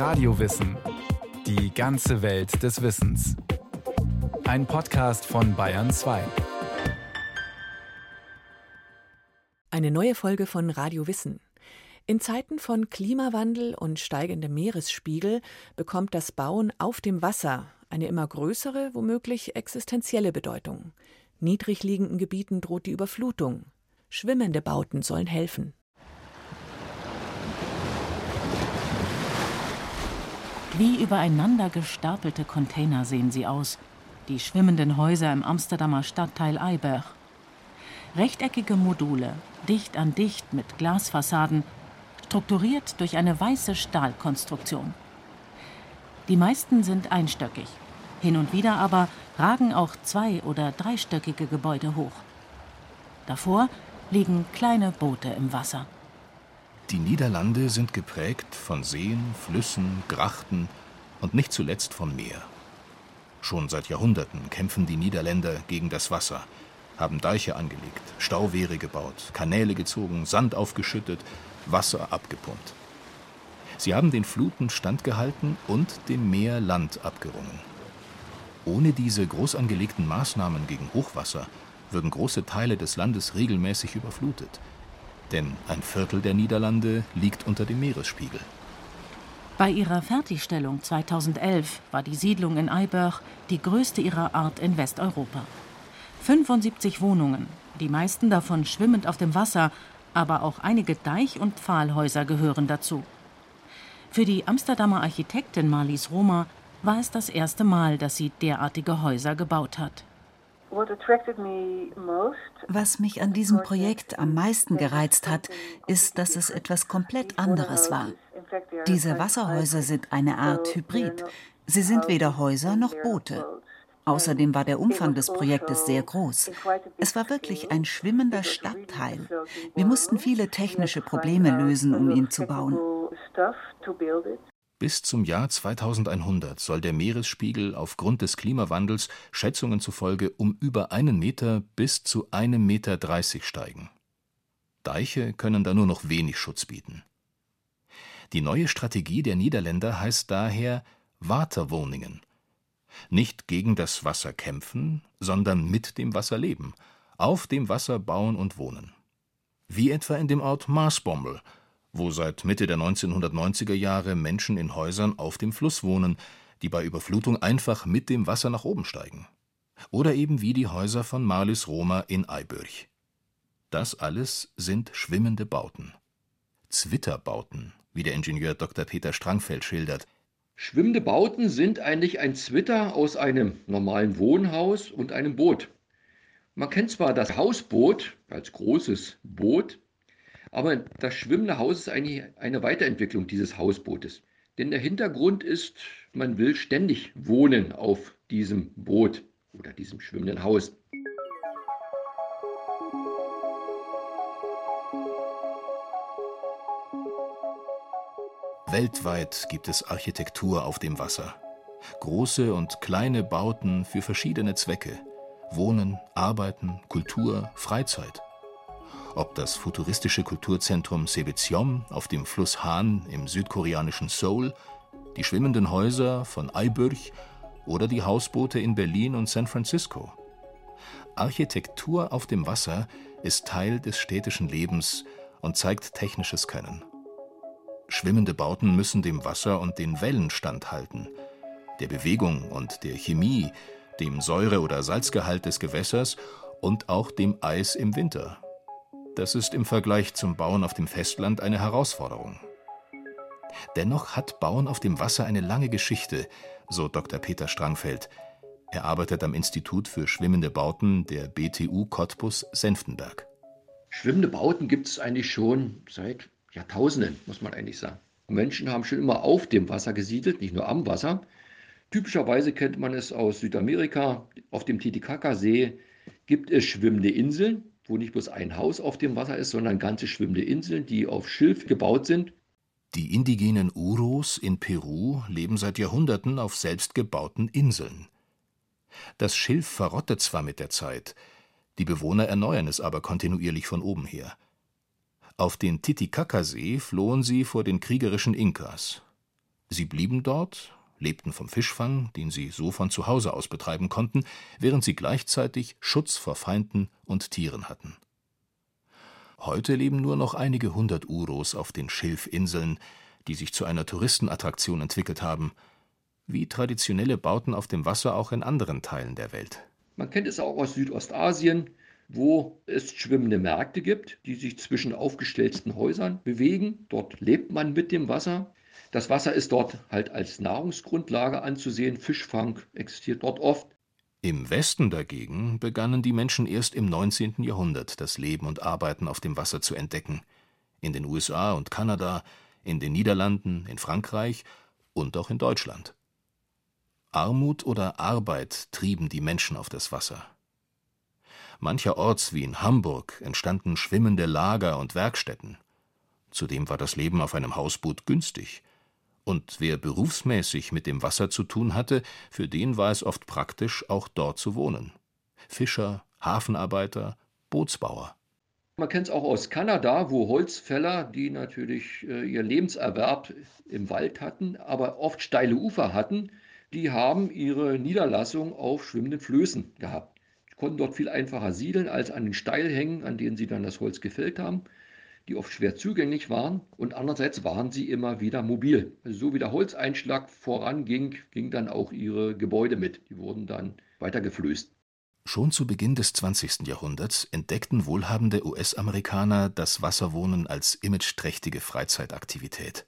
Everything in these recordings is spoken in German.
Radiowissen. Die ganze Welt des Wissens. Ein Podcast von Bayern 2. Eine neue Folge von Radio Wissen. In Zeiten von Klimawandel und steigendem Meeresspiegel bekommt das Bauen auf dem Wasser eine immer größere, womöglich existenzielle Bedeutung. Niedrig liegenden Gebieten droht die Überflutung. Schwimmende Bauten sollen helfen. Wie übereinander gestapelte Container sehen sie aus, die schwimmenden Häuser im Amsterdamer Stadtteil Eiberg. Rechteckige Module, dicht an dicht mit Glasfassaden, strukturiert durch eine weiße Stahlkonstruktion. Die meisten sind einstöckig. Hin und wieder aber ragen auch zwei- oder dreistöckige Gebäude hoch. Davor liegen kleine Boote im Wasser. Die Niederlande sind geprägt von Seen, Flüssen, Grachten und nicht zuletzt vom Meer. Schon seit Jahrhunderten kämpfen die Niederländer gegen das Wasser, haben Deiche angelegt, Stauwehre gebaut, Kanäle gezogen, Sand aufgeschüttet, Wasser abgepumpt. Sie haben den Fluten standgehalten und dem Meer Land abgerungen. Ohne diese groß angelegten Maßnahmen gegen Hochwasser würden große Teile des Landes regelmäßig überflutet denn ein Viertel der Niederlande liegt unter dem Meeresspiegel. Bei ihrer Fertigstellung 2011 war die Siedlung in Eiberg die größte ihrer Art in Westeuropa. 75 Wohnungen, die meisten davon schwimmend auf dem Wasser, aber auch einige Deich- und Pfahlhäuser gehören dazu. Für die Amsterdamer Architektin Marlies Roma war es das erste Mal, dass sie derartige Häuser gebaut hat. Was mich an diesem Projekt am meisten gereizt hat, ist, dass es etwas komplett anderes war. Diese Wasserhäuser sind eine Art Hybrid. Sie sind weder Häuser noch Boote. Außerdem war der Umfang des Projektes sehr groß. Es war wirklich ein schwimmender Stadtteil. Wir mussten viele technische Probleme lösen, um ihn zu bauen. Bis zum Jahr 2100 soll der Meeresspiegel aufgrund des Klimawandels Schätzungen zufolge um über einen Meter bis zu einem Meter dreißig steigen. Deiche können da nur noch wenig Schutz bieten. Die neue Strategie der Niederländer heißt daher Waterwoningen. Nicht gegen das Wasser kämpfen, sondern mit dem Wasser leben, auf dem Wasser bauen und wohnen. Wie etwa in dem Ort Maasbommel, wo seit Mitte der 1990er Jahre Menschen in Häusern auf dem Fluss wohnen, die bei Überflutung einfach mit dem Wasser nach oben steigen. Oder eben wie die Häuser von Marlis Roma in Eibürch. Das alles sind schwimmende Bauten. Zwitterbauten, wie der Ingenieur Dr. Peter Strangfeld schildert. Schwimmende Bauten sind eigentlich ein Zwitter aus einem normalen Wohnhaus und einem Boot. Man kennt zwar das Hausboot als großes Boot, aber das schwimmende Haus ist eigentlich eine Weiterentwicklung dieses Hausbootes. Denn der Hintergrund ist, man will ständig wohnen auf diesem Boot oder diesem schwimmenden Haus. Weltweit gibt es Architektur auf dem Wasser. Große und kleine Bauten für verschiedene Zwecke. Wohnen, Arbeiten, Kultur, Freizeit ob das futuristische Kulturzentrum Sebetsiom auf dem Fluss Han im südkoreanischen Seoul, die schwimmenden Häuser von Eibürch oder die Hausboote in Berlin und San Francisco. Architektur auf dem Wasser ist Teil des städtischen Lebens und zeigt technisches Können. Schwimmende Bauten müssen dem Wasser und den Wellen standhalten, der Bewegung und der Chemie, dem Säure- oder Salzgehalt des Gewässers und auch dem Eis im Winter. Das ist im Vergleich zum Bauen auf dem Festland eine Herausforderung. Dennoch hat Bauen auf dem Wasser eine lange Geschichte, so Dr. Peter Strangfeld. Er arbeitet am Institut für schwimmende Bauten der BTU Cottbus Senftenberg. Schwimmende Bauten gibt es eigentlich schon seit Jahrtausenden, muss man eigentlich sagen. Menschen haben schon immer auf dem Wasser gesiedelt, nicht nur am Wasser. Typischerweise kennt man es aus Südamerika. Auf dem Titicaca-See gibt es schwimmende Inseln, wo nicht bloß ein Haus auf dem Wasser ist, sondern ganze schwimmende Inseln, die auf Schilf gebaut sind. Die indigenen Uros in Peru leben seit Jahrhunderten auf selbstgebauten Inseln. Das Schilf verrottet zwar mit der Zeit, die Bewohner erneuern es aber kontinuierlich von oben her. Auf den Titicacasee flohen sie vor den kriegerischen Inkas. Sie blieben dort, lebten vom Fischfang, den sie so von zu Hause aus betreiben konnten, während sie gleichzeitig Schutz vor Feinden und Tieren hatten. Heute leben nur noch einige hundert Uros auf den Schilfinseln, die sich zu einer Touristenattraktion entwickelt haben, wie traditionelle Bauten auf dem Wasser auch in anderen Teilen der Welt. Man kennt es auch aus Südostasien, wo es schwimmende Märkte gibt, die sich zwischen aufgestellten Häusern bewegen. Dort lebt man mit dem Wasser. Das Wasser ist dort halt als Nahrungsgrundlage anzusehen. Fischfang existiert dort oft. Im Westen dagegen begannen die Menschen erst im 19. Jahrhundert das Leben und Arbeiten auf dem Wasser zu entdecken. In den USA und Kanada, in den Niederlanden, in Frankreich und auch in Deutschland. Armut oder Arbeit trieben die Menschen auf das Wasser. Mancherorts wie in Hamburg entstanden schwimmende Lager und Werkstätten. Zudem war das Leben auf einem Hausboot günstig. Und wer berufsmäßig mit dem Wasser zu tun hatte, für den war es oft praktisch, auch dort zu wohnen. Fischer, Hafenarbeiter, Bootsbauer. Man kennt es auch aus Kanada, wo Holzfäller, die natürlich äh, ihr Lebenserwerb im Wald hatten, aber oft steile Ufer hatten, die haben ihre Niederlassung auf schwimmenden Flößen gehabt. Die konnten dort viel einfacher siedeln als an den Steilhängen, an denen sie dann das Holz gefällt haben die oft schwer zugänglich waren und andererseits waren sie immer wieder mobil. Also so wie der Holzeinschlag voranging, ging dann auch ihre Gebäude mit. Die wurden dann weiter geflößt. Schon zu Beginn des 20. Jahrhunderts entdeckten wohlhabende US-Amerikaner das Wasserwohnen als imageträchtige Freizeitaktivität.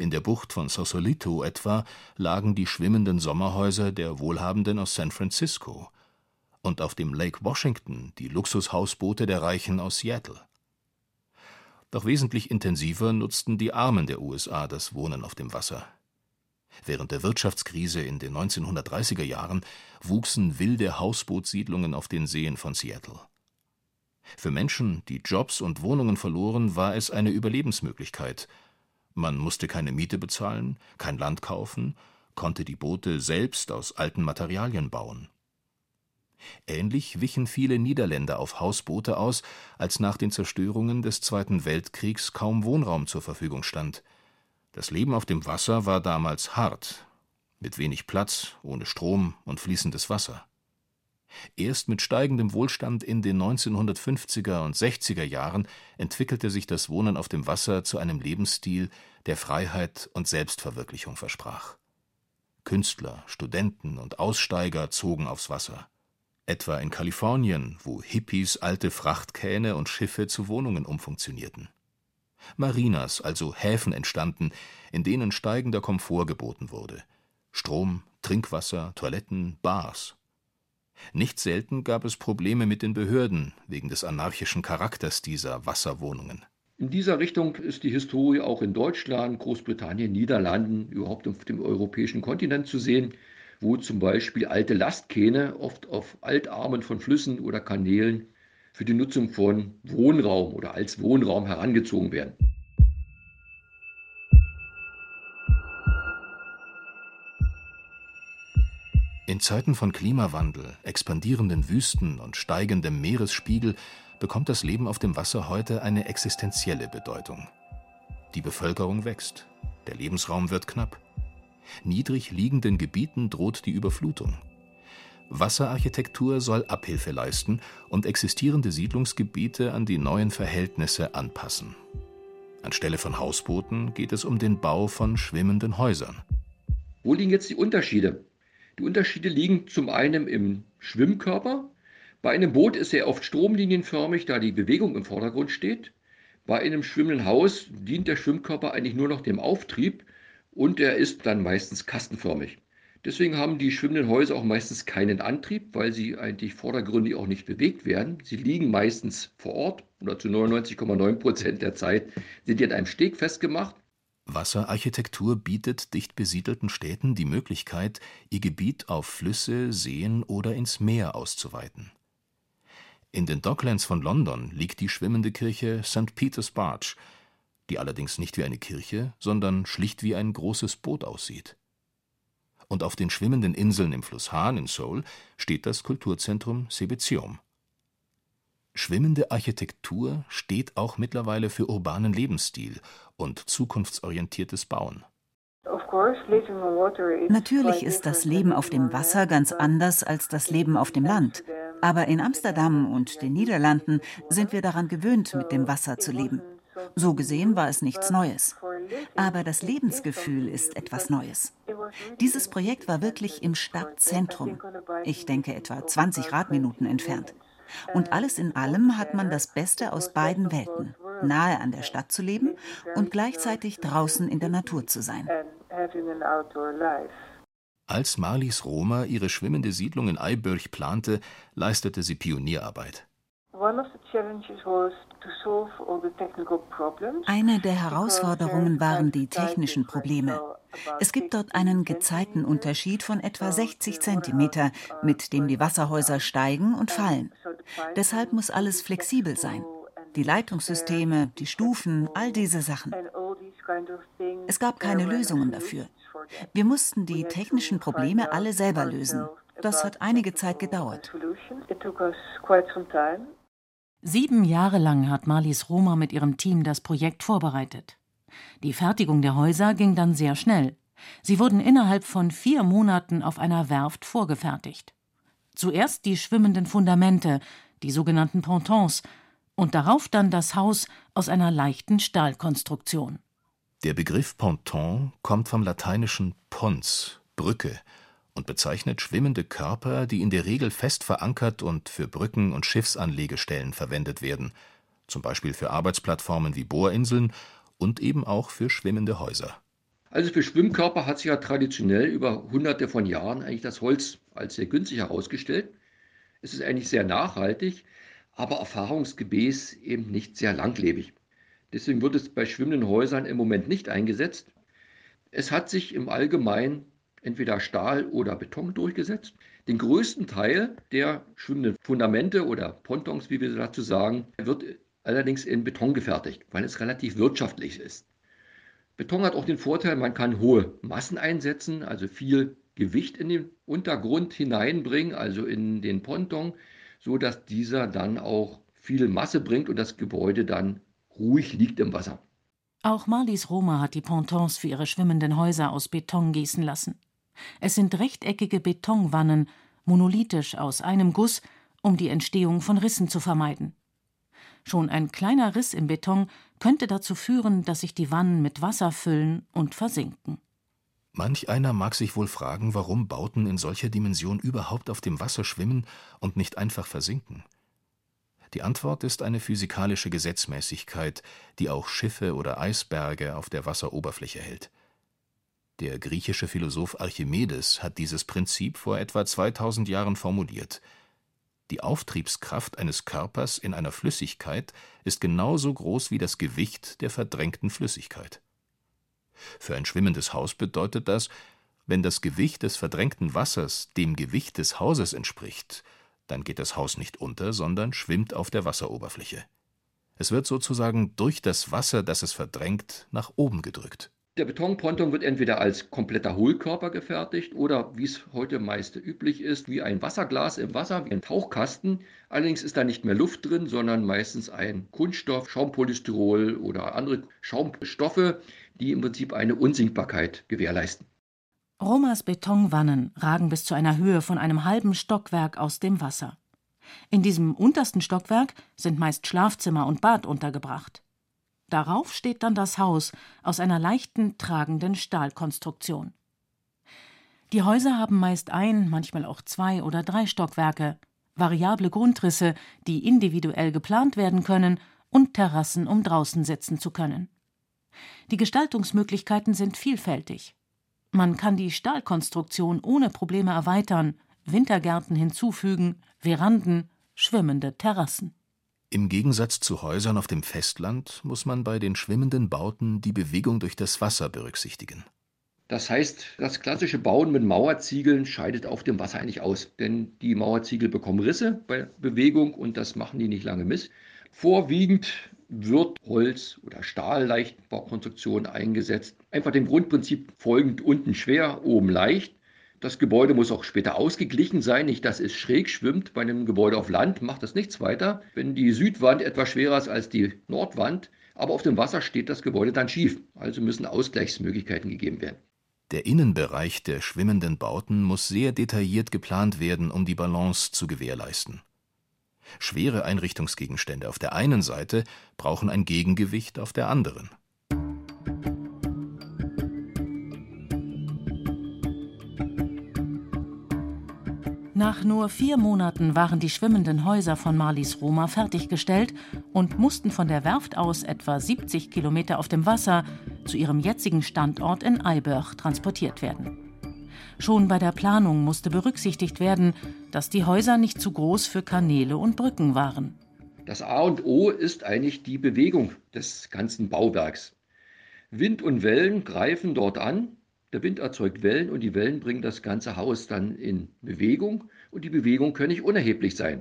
In der Bucht von Sausalito etwa lagen die schwimmenden Sommerhäuser der Wohlhabenden aus San Francisco und auf dem Lake Washington die Luxushausboote der Reichen aus Seattle. Doch wesentlich intensiver nutzten die Armen der USA das Wohnen auf dem Wasser. Während der Wirtschaftskrise in den 1930er Jahren wuchsen wilde Hausbootsiedlungen auf den Seen von Seattle. Für Menschen, die Jobs und Wohnungen verloren, war es eine Überlebensmöglichkeit. Man musste keine Miete bezahlen, kein Land kaufen, konnte die Boote selbst aus alten Materialien bauen. Ähnlich wichen viele Niederländer auf Hausboote aus, als nach den Zerstörungen des Zweiten Weltkriegs kaum Wohnraum zur Verfügung stand. Das Leben auf dem Wasser war damals hart, mit wenig Platz, ohne Strom und fließendes Wasser. Erst mit steigendem Wohlstand in den 1950er und 60er Jahren entwickelte sich das Wohnen auf dem Wasser zu einem Lebensstil, der Freiheit und Selbstverwirklichung versprach. Künstler, Studenten und Aussteiger zogen aufs Wasser etwa in Kalifornien, wo Hippies alte Frachtkähne und Schiffe zu Wohnungen umfunktionierten. Marinas, also Häfen entstanden, in denen steigender Komfort geboten wurde. Strom, Trinkwasser, Toiletten, Bars. Nicht selten gab es Probleme mit den Behörden wegen des anarchischen Charakters dieser Wasserwohnungen. In dieser Richtung ist die Historie auch in Deutschland, Großbritannien, Niederlanden, überhaupt auf dem europäischen Kontinent zu sehen wo zum Beispiel alte Lastkähne oft auf Altarmen von Flüssen oder Kanälen für die Nutzung von Wohnraum oder als Wohnraum herangezogen werden. In Zeiten von Klimawandel, expandierenden Wüsten und steigendem Meeresspiegel bekommt das Leben auf dem Wasser heute eine existenzielle Bedeutung. Die Bevölkerung wächst, der Lebensraum wird knapp. Niedrig liegenden Gebieten droht die Überflutung. Wasserarchitektur soll Abhilfe leisten und existierende Siedlungsgebiete an die neuen Verhältnisse anpassen. Anstelle von Hausbooten geht es um den Bau von schwimmenden Häusern. Wo liegen jetzt die Unterschiede? Die Unterschiede liegen zum einen im Schwimmkörper. Bei einem Boot ist er oft stromlinienförmig, da die Bewegung im Vordergrund steht. Bei einem schwimmenden Haus dient der Schwimmkörper eigentlich nur noch dem Auftrieb und er ist dann meistens kastenförmig. Deswegen haben die schwimmenden Häuser auch meistens keinen Antrieb, weil sie eigentlich vordergründig auch nicht bewegt werden. Sie liegen meistens vor Ort oder zu 99,9 Prozent der Zeit sind die an einem Steg festgemacht. Wasserarchitektur bietet dicht besiedelten Städten die Möglichkeit, ihr Gebiet auf Flüsse, Seen oder ins Meer auszuweiten. In den Docklands von London liegt die schwimmende Kirche St. Peter's Barge, die allerdings nicht wie eine Kirche, sondern schlicht wie ein großes Boot aussieht. Und auf den schwimmenden Inseln im Fluss Han in Seoul steht das Kulturzentrum Sebecheom. Schwimmende Architektur steht auch mittlerweile für urbanen Lebensstil und zukunftsorientiertes Bauen. Natürlich ist das Leben auf dem Wasser ganz anders als das Leben auf dem Land. Aber in Amsterdam und den Niederlanden sind wir daran gewöhnt, mit dem Wasser zu leben. So gesehen war es nichts Neues. Aber das Lebensgefühl ist etwas Neues. Dieses Projekt war wirklich im Stadtzentrum. Ich denke etwa 20 Radminuten entfernt. Und alles in allem hat man das Beste aus beiden Welten, nahe an der Stadt zu leben und gleichzeitig draußen in der Natur zu sein. Als Marlies Roma ihre schwimmende Siedlung in Eiburg plante, leistete sie Pionierarbeit. Eine der Herausforderungen waren die technischen Probleme. Es gibt dort einen Gezeitenunterschied von etwa 60 cm, mit dem die Wasserhäuser steigen und fallen. Deshalb muss alles flexibel sein. Die Leitungssysteme, die Stufen, all diese Sachen. Es gab keine Lösungen dafür. Wir mussten die technischen Probleme alle selber lösen. Das hat einige Zeit gedauert. Sieben Jahre lang hat Marlies Roma mit ihrem Team das Projekt vorbereitet. Die Fertigung der Häuser ging dann sehr schnell. Sie wurden innerhalb von vier Monaten auf einer Werft vorgefertigt. Zuerst die schwimmenden Fundamente, die sogenannten Pontons, und darauf dann das Haus aus einer leichten Stahlkonstruktion. Der Begriff Ponton kommt vom lateinischen pons, Brücke, und bezeichnet schwimmende Körper, die in der Regel fest verankert und für Brücken und Schiffsanlegestellen verwendet werden, zum Beispiel für Arbeitsplattformen wie Bohrinseln und eben auch für schwimmende Häuser. Also für Schwimmkörper hat sich ja traditionell über hunderte von Jahren eigentlich das Holz als sehr günstig herausgestellt. Es ist eigentlich sehr nachhaltig, aber erfahrungsgemäß eben nicht sehr langlebig. Deswegen wird es bei schwimmenden Häusern im Moment nicht eingesetzt. Es hat sich im Allgemeinen entweder Stahl oder Beton durchgesetzt. Den größten Teil der schwimmenden Fundamente oder Pontons, wie wir dazu sagen, wird allerdings in Beton gefertigt, weil es relativ wirtschaftlich ist. Beton hat auch den Vorteil, man kann hohe Massen einsetzen, also viel Gewicht in den Untergrund hineinbringen, also in den Ponton, so dass dieser dann auch viel Masse bringt und das Gebäude dann ruhig liegt im Wasser. Auch Marlies Roma hat die Pontons für ihre schwimmenden Häuser aus Beton gießen lassen. Es sind rechteckige Betonwannen, monolithisch aus einem Guss, um die Entstehung von Rissen zu vermeiden. Schon ein kleiner Riss im Beton könnte dazu führen, dass sich die Wannen mit Wasser füllen und versinken. Manch einer mag sich wohl fragen, warum Bauten in solcher Dimension überhaupt auf dem Wasser schwimmen und nicht einfach versinken. Die Antwort ist eine physikalische Gesetzmäßigkeit, die auch Schiffe oder Eisberge auf der Wasseroberfläche hält. Der griechische Philosoph Archimedes hat dieses Prinzip vor etwa 2000 Jahren formuliert. Die Auftriebskraft eines Körpers in einer Flüssigkeit ist genauso groß wie das Gewicht der verdrängten Flüssigkeit. Für ein schwimmendes Haus bedeutet das, wenn das Gewicht des verdrängten Wassers dem Gewicht des Hauses entspricht, dann geht das Haus nicht unter, sondern schwimmt auf der Wasseroberfläche. Es wird sozusagen durch das Wasser, das es verdrängt, nach oben gedrückt. Der Betonponton wird entweder als kompletter Hohlkörper gefertigt oder, wie es heute meist üblich ist, wie ein Wasserglas im Wasser, wie ein Tauchkasten. Allerdings ist da nicht mehr Luft drin, sondern meistens ein Kunststoff, Schaumpolystyrol oder andere Schaumstoffe, die im Prinzip eine Unsinkbarkeit gewährleisten. Romas Betonwannen ragen bis zu einer Höhe von einem halben Stockwerk aus dem Wasser. In diesem untersten Stockwerk sind meist Schlafzimmer und Bad untergebracht. Darauf steht dann das Haus aus einer leichten, tragenden Stahlkonstruktion. Die Häuser haben meist ein, manchmal auch zwei oder drei Stockwerke, variable Grundrisse, die individuell geplant werden können, und Terrassen, um draußen sitzen zu können. Die Gestaltungsmöglichkeiten sind vielfältig. Man kann die Stahlkonstruktion ohne Probleme erweitern, Wintergärten hinzufügen, Veranden, schwimmende Terrassen. Im Gegensatz zu Häusern auf dem Festland muss man bei den schwimmenden Bauten die Bewegung durch das Wasser berücksichtigen. Das heißt, das klassische Bauen mit Mauerziegeln scheidet auf dem Wasser eigentlich aus, denn die Mauerziegel bekommen Risse bei Bewegung und das machen die nicht lange miss. Vorwiegend wird Holz oder Stahlleichtbaukonstruktion eingesetzt. Einfach dem Grundprinzip folgend unten schwer, oben leicht. Das Gebäude muss auch später ausgeglichen sein, nicht dass es schräg schwimmt. Bei einem Gebäude auf Land macht das nichts weiter. Wenn die Südwand etwas schwerer ist als die Nordwand, aber auf dem Wasser steht das Gebäude dann schief. Also müssen Ausgleichsmöglichkeiten gegeben werden. Der Innenbereich der schwimmenden Bauten muss sehr detailliert geplant werden, um die Balance zu gewährleisten. Schwere Einrichtungsgegenstände auf der einen Seite brauchen ein Gegengewicht auf der anderen. Nach nur vier Monaten waren die schwimmenden Häuser von Marlies Roma fertiggestellt und mussten von der Werft aus etwa 70 Kilometer auf dem Wasser zu ihrem jetzigen Standort in Eibörch transportiert werden. Schon bei der Planung musste berücksichtigt werden, dass die Häuser nicht zu groß für Kanäle und Brücken waren. Das A und O ist eigentlich die Bewegung des ganzen Bauwerks. Wind und Wellen greifen dort an der Wind erzeugt Wellen und die Wellen bringen das ganze Haus dann in Bewegung und die Bewegung kann nicht unerheblich sein.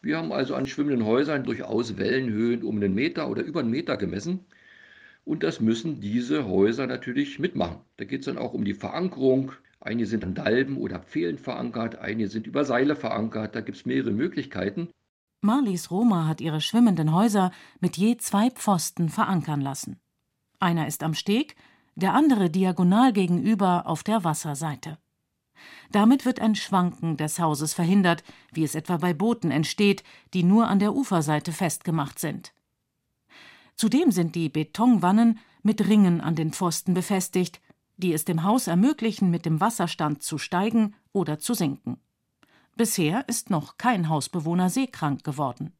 Wir haben also an schwimmenden Häusern durchaus Wellenhöhen um einen Meter oder über einen Meter gemessen. Und das müssen diese Häuser natürlich mitmachen. Da geht es dann auch um die Verankerung. Einige sind an Dalben oder Pfählen verankert, einige sind über Seile verankert. Da gibt es mehrere Möglichkeiten. Marlies Roma hat ihre schwimmenden Häuser mit je zwei Pfosten verankern lassen. Einer ist am Steg, der andere diagonal gegenüber auf der Wasserseite. Damit wird ein Schwanken des Hauses verhindert, wie es etwa bei Booten entsteht, die nur an der Uferseite festgemacht sind. Zudem sind die Betonwannen mit Ringen an den Pfosten befestigt, die es dem Haus ermöglichen, mit dem Wasserstand zu steigen oder zu sinken. Bisher ist noch kein Hausbewohner seekrank geworden.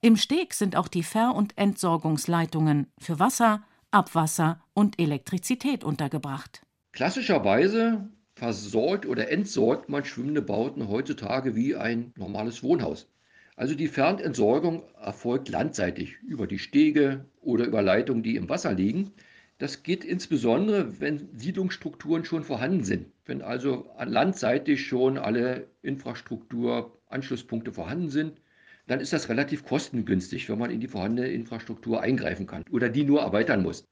Im Steg sind auch die Ver- und Entsorgungsleitungen für Wasser, Abwasser und Elektrizität untergebracht. Klassischerweise versorgt oder entsorgt man schwimmende Bauten heutzutage wie ein normales Wohnhaus. Also die Fernentsorgung erfolgt landseitig über die Stege oder über Leitungen, die im Wasser liegen. Das geht insbesondere, wenn Siedlungsstrukturen schon vorhanden sind. Wenn also landseitig schon alle Infrastrukturanschlusspunkte vorhanden sind, dann ist das relativ kostengünstig, wenn man in die vorhandene Infrastruktur eingreifen kann oder die nur erweitern muss.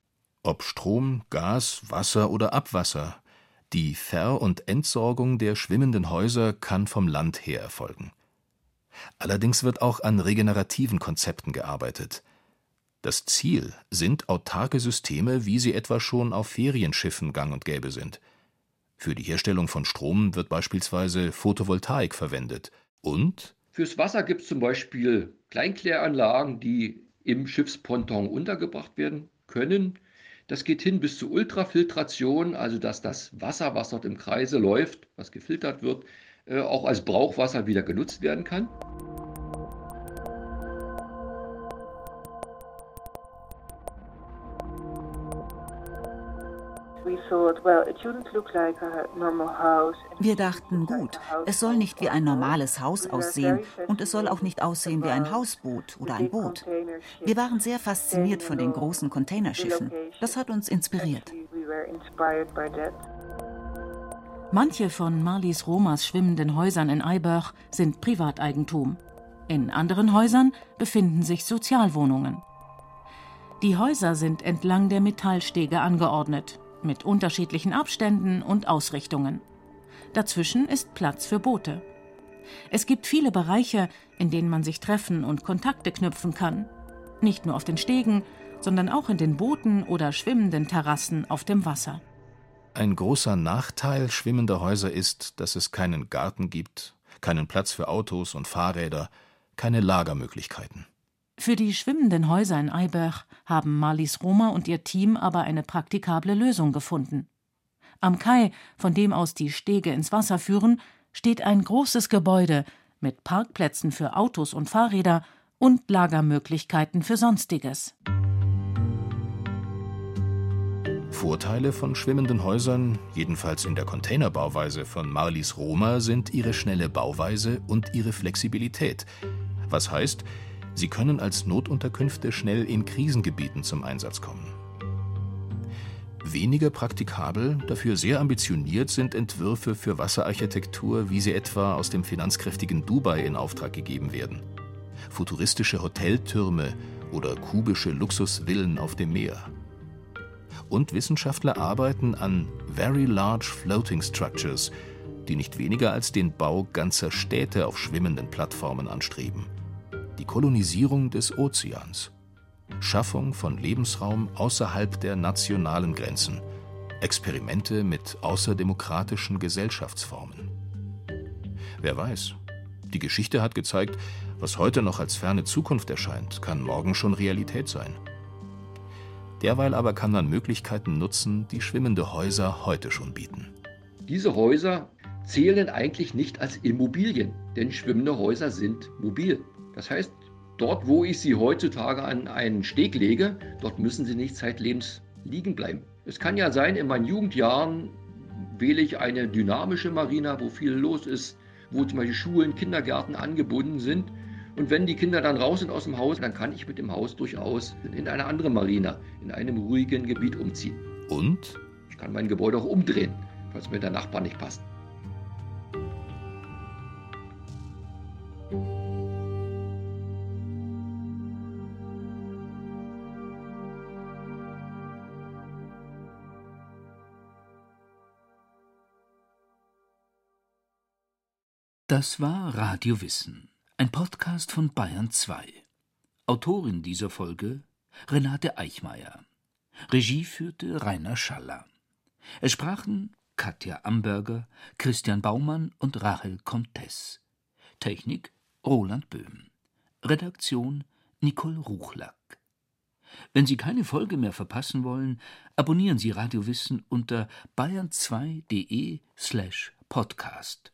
Ob Strom, Gas, Wasser oder Abwasser, die Ver- und Entsorgung der schwimmenden Häuser kann vom Land her erfolgen. Allerdings wird auch an regenerativen Konzepten gearbeitet. Das Ziel sind autarke Systeme, wie sie etwa schon auf Ferienschiffen gang und gäbe sind. Für die Herstellung von Strom wird beispielsweise Photovoltaik verwendet und Fürs Wasser gibt es zum Beispiel Kleinkläranlagen, die im Schiffsponton untergebracht werden können. Das geht hin bis zur Ultrafiltration, also dass das Wasser, was dort im Kreise läuft, was gefiltert wird, äh, auch als Brauchwasser wieder genutzt werden kann. Wir dachten, gut, es soll nicht wie ein normales Haus aussehen und es soll auch nicht aussehen wie ein Hausboot oder ein Boot. Wir waren sehr fasziniert von den großen Containerschiffen. Das hat uns inspiriert. Manche von Marlies Romas schwimmenden Häusern in Eibach sind Privateigentum. In anderen Häusern befinden sich Sozialwohnungen. Die Häuser sind entlang der Metallstege angeordnet, mit unterschiedlichen Abständen und Ausrichtungen. Dazwischen ist Platz für Boote. Es gibt viele Bereiche, in denen man sich treffen und Kontakte knüpfen kann. Nicht nur auf den Stegen, sondern auch in den Booten oder schwimmenden Terrassen auf dem Wasser. Ein großer Nachteil schwimmender Häuser ist, dass es keinen Garten gibt, keinen Platz für Autos und Fahrräder, keine Lagermöglichkeiten. Für die schwimmenden Häuser in Eibach haben Marlies Roma und ihr Team aber eine praktikable Lösung gefunden. Am Kai, von dem aus die Stege ins Wasser führen, steht ein großes Gebäude mit Parkplätzen für Autos und Fahrräder und Lagermöglichkeiten für Sonstiges. Vorteile von schwimmenden Häusern, jedenfalls in der Containerbauweise von Marlies Roma, sind ihre schnelle Bauweise und ihre Flexibilität. Was heißt, Sie können als Notunterkünfte schnell in Krisengebieten zum Einsatz kommen. Weniger praktikabel, dafür sehr ambitioniert sind Entwürfe für Wasserarchitektur, wie sie etwa aus dem finanzkräftigen Dubai in Auftrag gegeben werden. Futuristische Hoteltürme oder kubische Luxusvillen auf dem Meer. Und Wissenschaftler arbeiten an Very Large Floating Structures, die nicht weniger als den Bau ganzer Städte auf schwimmenden Plattformen anstreben die Kolonisierung des Ozeans, Schaffung von Lebensraum außerhalb der nationalen Grenzen, Experimente mit außerdemokratischen Gesellschaftsformen. Wer weiß, die Geschichte hat gezeigt, was heute noch als ferne Zukunft erscheint, kann morgen schon Realität sein. Derweil aber kann man Möglichkeiten nutzen, die schwimmende Häuser heute schon bieten. Diese Häuser zählen eigentlich nicht als Immobilien, denn schwimmende Häuser sind mobil. Das heißt, dort, wo ich sie heutzutage an einen Steg lege, dort müssen sie nicht zeitlebens liegen bleiben. Es kann ja sein, in meinen Jugendjahren wähle ich eine dynamische Marina, wo viel los ist, wo zum Beispiel Schulen, Kindergärten angebunden sind. Und wenn die Kinder dann raus sind aus dem Haus, dann kann ich mit dem Haus durchaus in eine andere Marina, in einem ruhigen Gebiet umziehen. Und? Ich kann mein Gebäude auch umdrehen, falls mir der Nachbar nicht passt. Das war Radio Wissen, ein Podcast von Bayern 2. Autorin dieser Folge Renate Eichmeier. Regie führte Rainer Schaller. Es sprachen Katja Amberger, Christian Baumann und Rachel Comtes. Technik Roland Böhm. Redaktion Nicole Ruchlack. Wenn Sie keine Folge mehr verpassen wollen, abonnieren Sie Radio Wissen unter bayern2.de slash podcast